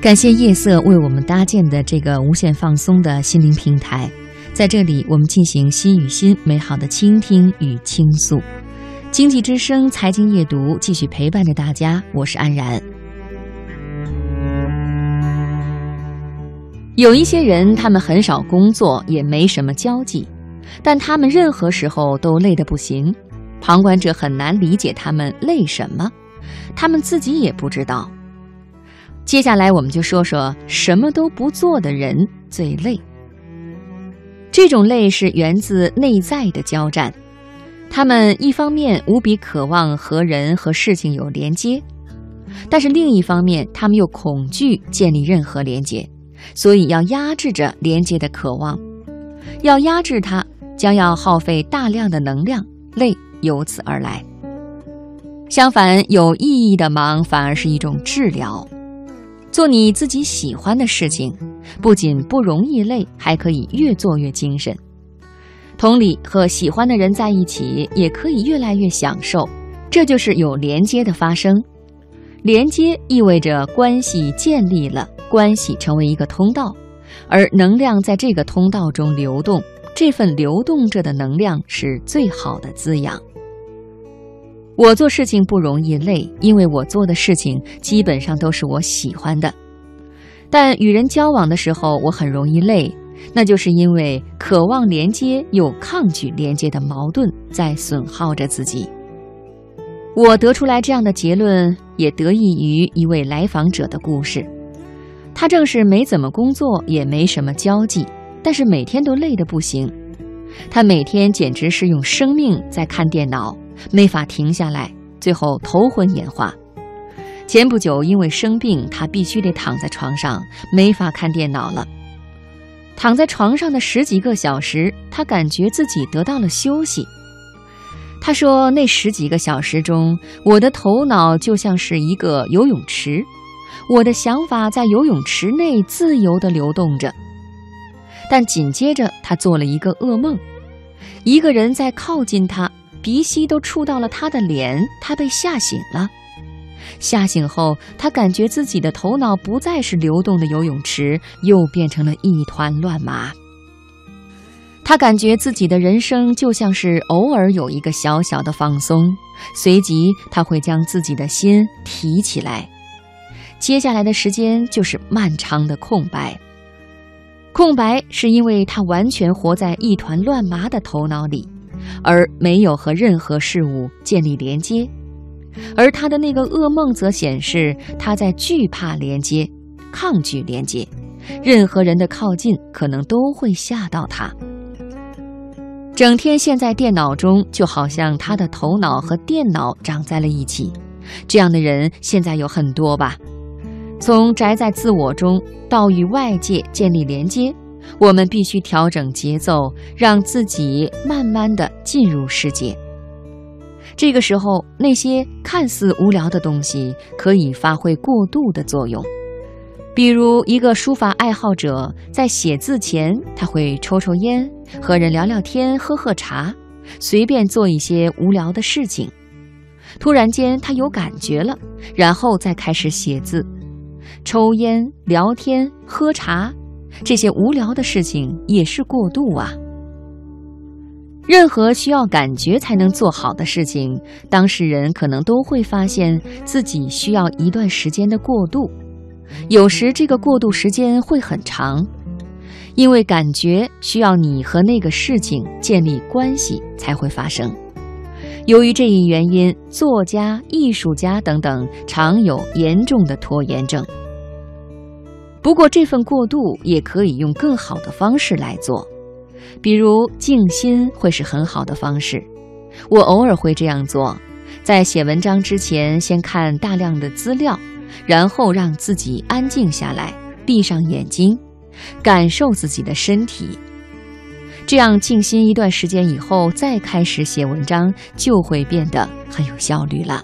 感谢夜色为我们搭建的这个无限放松的心灵平台，在这里我们进行心与心美好的倾听与倾诉。经济之声财经夜读继续陪伴着大家，我是安然。有一些人，他们很少工作，也没什么交际，但他们任何时候都累得不行，旁观者很难理解他们累什么，他们自己也不知道。接下来，我们就说说什么都不做的人最累。这种累是源自内在的交战，他们一方面无比渴望和人和事情有连接，但是另一方面，他们又恐惧建立任何连接，所以要压制着连接的渴望。要压制它，将要耗费大量的能量，累由此而来。相反，有意义的忙反而是一种治疗。做你自己喜欢的事情，不仅不容易累，还可以越做越精神。同理，和喜欢的人在一起，也可以越来越享受。这就是有连接的发生。连接意味着关系建立了，关系成为一个通道，而能量在这个通道中流动。这份流动着的能量是最好的滋养。我做事情不容易累，因为我做的事情基本上都是我喜欢的。但与人交往的时候，我很容易累，那就是因为渴望连接又抗拒连接的矛盾在损耗着自己。我得出来这样的结论，也得益于一位来访者的故事。他正是没怎么工作，也没什么交际，但是每天都累得不行。他每天简直是用生命在看电脑。没法停下来，最后头昏眼花。前不久因为生病，他必须得躺在床上，没法看电脑了。躺在床上的十几个小时，他感觉自己得到了休息。他说：“那十几个小时中，我的头脑就像是一个游泳池，我的想法在游泳池内自由地流动着。”但紧接着，他做了一个噩梦，一个人在靠近他。鼻息都触到了他的脸，他被吓醒了。吓醒后，他感觉自己的头脑不再是流动的游泳池，又变成了一团乱麻。他感觉自己的人生就像是偶尔有一个小小的放松，随即他会将自己的心提起来。接下来的时间就是漫长的空白。空白是因为他完全活在一团乱麻的头脑里。而没有和任何事物建立连接，而他的那个噩梦则显示他在惧怕连接，抗拒连接，任何人的靠近可能都会吓到他。整天陷在电脑中，就好像他的头脑和电脑长在了一起。这样的人现在有很多吧？从宅在自我中到与外界建立连接。我们必须调整节奏，让自己慢慢的进入世界。这个时候，那些看似无聊的东西可以发挥过度的作用。比如，一个书法爱好者在写字前，他会抽抽烟，和人聊聊天，喝喝茶，随便做一些无聊的事情。突然间，他有感觉了，然后再开始写字。抽烟、聊天、喝茶。这些无聊的事情也是过度啊。任何需要感觉才能做好的事情，当事人可能都会发现自己需要一段时间的过渡，有时这个过渡时间会很长，因为感觉需要你和那个事情建立关系才会发生。由于这一原因，作家、艺术家等等常有严重的拖延症。不过，这份过渡也可以用更好的方式来做，比如静心会是很好的方式。我偶尔会这样做，在写文章之前，先看大量的资料，然后让自己安静下来，闭上眼睛，感受自己的身体。这样静心一段时间以后，再开始写文章，就会变得很有效率了。